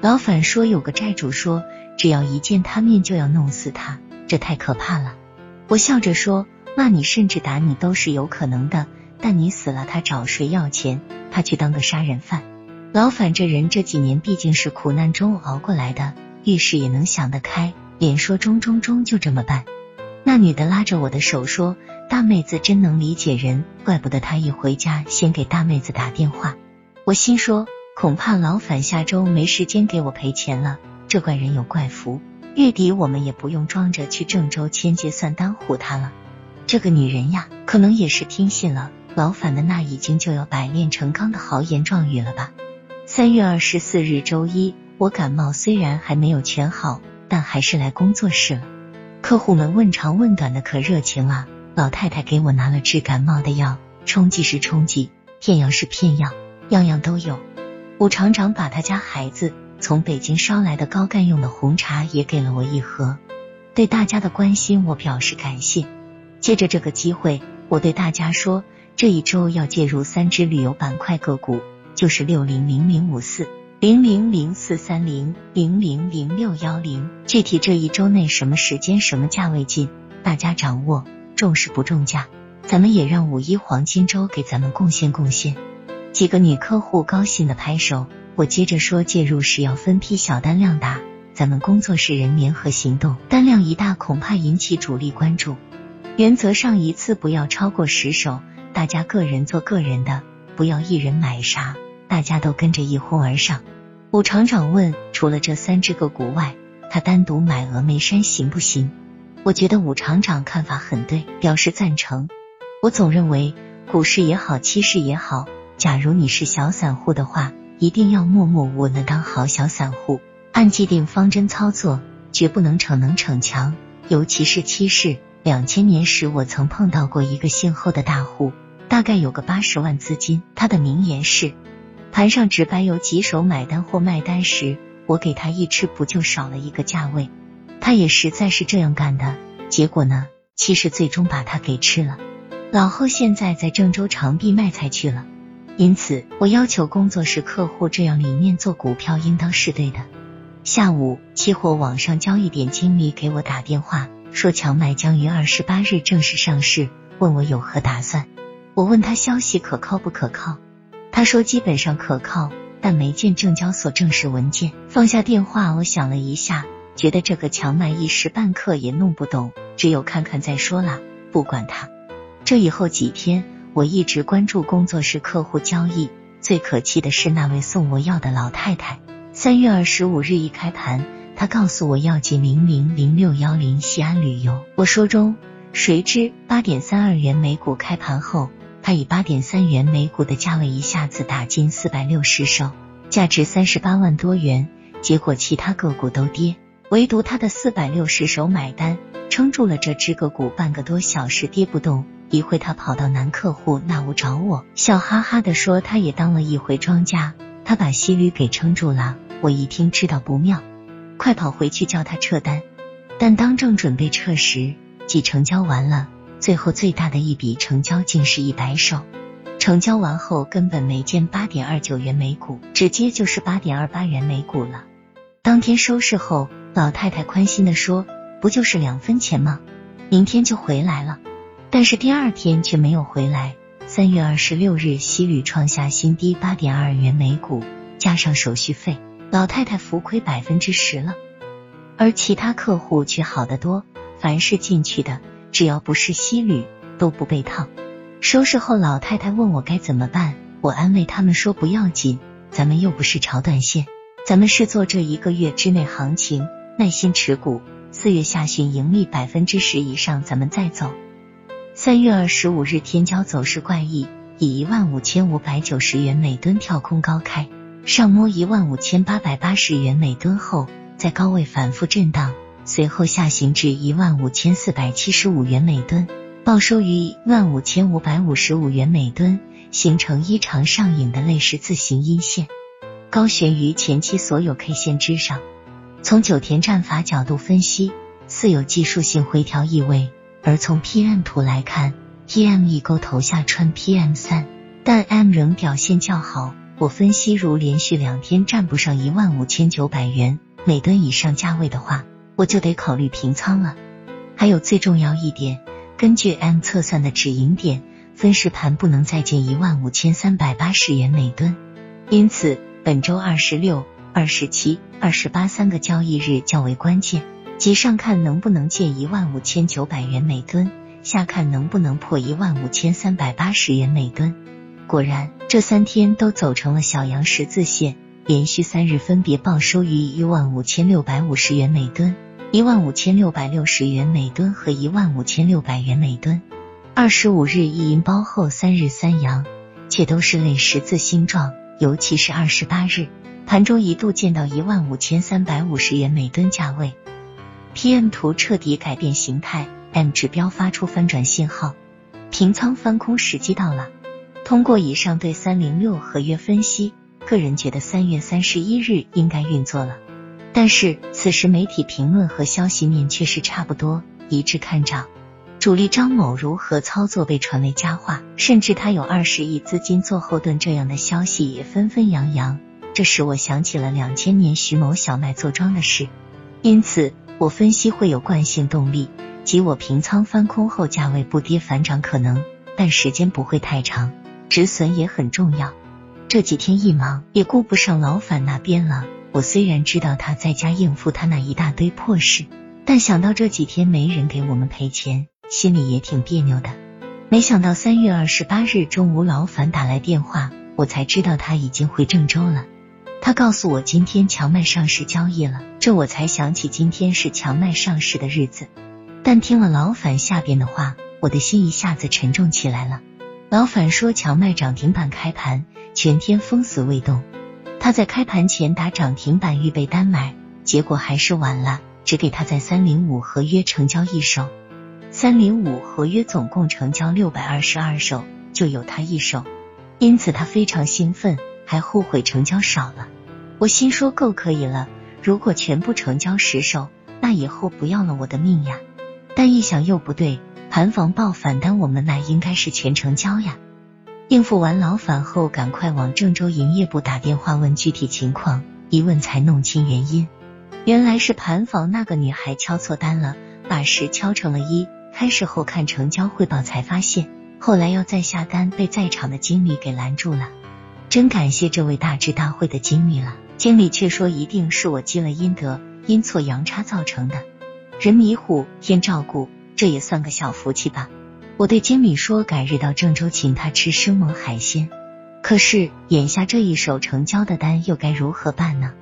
老反说有个债主说，只要一见他面就要弄死他，这太可怕了。我笑着说，骂你甚至打你都是有可能的，但你死了，他找谁要钱？他去当个杀人犯。老反这人这几年毕竟是苦难中熬过来的，遇事也能想得开，连说中中中就这么办。那女的拉着我的手说：“大妹子真能理解人，怪不得她一回家先给大妹子打电话。”我心说，恐怕老反下周没时间给我赔钱了。这怪人有怪福，月底我们也不用装着去郑州签结算单唬他了。这个女人呀，可能也是听信了老反的那已经就要百炼成钢的豪言壮语了吧。三月二十四日周一，我感冒虽然还没有全好，但还是来工作室了。客户们问长问短的可热情了。老太太给我拿了治感冒的药，冲剂是冲剂，片药是片药，样样都有。武厂长把他家孩子从北京捎来的高干用的红茶也给了我一盒。对大家的关心，我表示感谢。借着这个机会，我对大家说，这一周要介入三只旅游板块个股。就是六零零零五四零零零四三零零零零六幺零，具体这一周内什么时间什么价位进，大家掌握，重视不重价，咱们也让五一黄金周给咱们贡献贡献。几个女客户高兴的拍手，我接着说，介入时要分批小单量打，咱们工作室人联合行动，单量一大恐怕引起主力关注。原则上一次不要超过十手，大家个人做个人的，不要一人买啥。大家都跟着一哄而上。武厂长问：“除了这三只个股外，他单独买峨眉山行不行？”我觉得武厂长看法很对，表示赞成。我总认为股市也好，期市也好，假如你是小散户的话，一定要默默无闻的当好小散户，按既定方针操作，绝不能逞能逞强。尤其是七市，两千年时我曾碰到过一个姓后的大户，大概有个八十万资金，他的名言是。盘上只摆有几手买单或卖单时，我给他一吃，不就少了一个价位？他也实在是这样干的，结果呢，七市最终把他给吃了。老后现在在郑州长壁卖菜去了，因此我要求工作室客户这样理念做股票应当是对的。下午，期货网上交易点经理给我打电话，说强麦将于二十八日正式上市，问我有何打算。我问他消息可靠不可靠？他说基本上可靠，但没见证交所正式文件。放下电话，我想了一下，觉得这个强麦一时半刻也弄不懂，只有看看再说啦。不管他。这以后几天，我一直关注工作室客户交易。最可气的是那位送我药的老太太。三月二十五日一开盘，她告诉我要进零零零六幺零西安旅游。我说中，谁知八点三二元每股开盘后。他以八点三元每股的价位一下子打进四百六十手，价值三十八万多元。结果其他个股都跌，唯独他的四百六十手买单，撑住了这只个股半个多小时跌不动。一会他跑到男客户那屋找我，笑哈哈的说他也当了一回庄家，他把息率给撑住了。我一听知道不妙，快跑回去叫他撤单。但当正准备撤时，即成交完了。最后最大的一笔成交竟是一百手，成交完后根本没见八点二九元每股，直接就是八点二八元每股了。当天收市后，老太太宽心的说：“不就是两分钱吗？明天就回来了。”但是第二天却没有回来。三月二十六日，西铝创下新低，八点二元每股，加上手续费，老太太浮亏百分之十了。而其他客户却好得多，凡是进去的。只要不是西铝，都不被套。收拾后，老太太问我该怎么办，我安慰他们说不要紧，咱们又不是炒短线，咱们是做这一个月之内行情，耐心持股，四月下旬盈利百分之十以上，咱们再走。三月二十五日，天骄走势怪异，以一万五千五百九十元每吨跳空高开，上摸一万五千八百八十元每吨后，在高位反复震荡。随后下行至一万五千四百七十五元每吨，报收于一万五千五百五十五元每吨，形成一长上影的类似字形阴线，高悬于前期所有 K 线之上。从九田战法角度分析，似有技术性回调意味。而从 PM 图来看，PM 一勾头下穿 PM 三，但 M 仍表现较好，我分析，如连续两天站不上一万五千九百元每吨以上价位的话，我就得考虑平仓了。还有最重要一点，根据 M 测算的止盈点，分时盘不能再见一万五千三百八十元每吨。因此，本周二十六、二十七、二十八三个交易日较为关键，即上看能不能借一万五千九百元每吨。下看能不能破一万五千三百八十元每吨。果然，这三天都走成了小阳十字线，连续三日分别报收于一万五千六百五十元每吨、一万五千六百六十元每吨和一万五千六百元每吨。二十五日一阴包后三日三阳，且都是类十字星状，尤其是二十八日盘中一度见到一万五千三百五十元每吨价位。PM 图彻底改变形态。M 指标发出翻转信号，平仓翻空时机到了。通过以上对三零六合约分析，个人觉得三月三十一日应该运作了。但是此时媒体评论和消息面却是差不多，一致看涨。主力张某如何操作被传为佳话，甚至他有二十亿资金做后盾这样的消息也纷纷扬扬。这使我想起了两千年徐某小麦做庄的事，因此我分析会有惯性动力。即我平仓翻空后，价位不跌反涨可能，但时间不会太长，止损也很重要。这几天一忙，也顾不上老反那边了。我虽然知道他在家应付他那一大堆破事，但想到这几天没人给我们赔钱，心里也挺别扭的。没想到三月二十八日中午，老反打来电话，我才知道他已经回郑州了。他告诉我今天强麦上市交易了，这我才想起今天是强麦上市的日子。但听了老反下边的话，我的心一下子沉重起来了。老反说强麦涨停板开盘，全天封死未动。他在开盘前打涨停板预备单买，结果还是晚了，只给他在三零五合约成交一手。三零五合约总共成交六百二十二手，就有他一手，因此他非常兴奋，还后悔成交少了。我心说够可以了，如果全部成交十手，那以后不要了我的命呀！但一想又不对，盘房报反单，我们那应该是全成交呀。应付完老反后，赶快往郑州营业部打电话问具体情况，一问才弄清原因，原来是盘房那个女孩敲错单了，把十敲成了一。开始后看成交汇报才发现，后来要再下单，被在场的经理给拦住了。真感谢这位大智大慧的经理了，经理却说一定是我积了阴德，阴错阳差造成的。人迷糊，天照顾，这也算个小福气吧。我对经理说，改日到郑州请他吃生猛海鲜。可是眼下这一手成交的单又该如何办呢？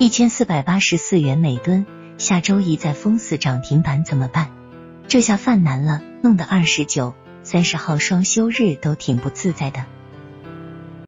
一千四百八十四元每吨，下周一再封死涨停板怎么办？这下犯难了，弄得二十九、三十号双休日都挺不自在的。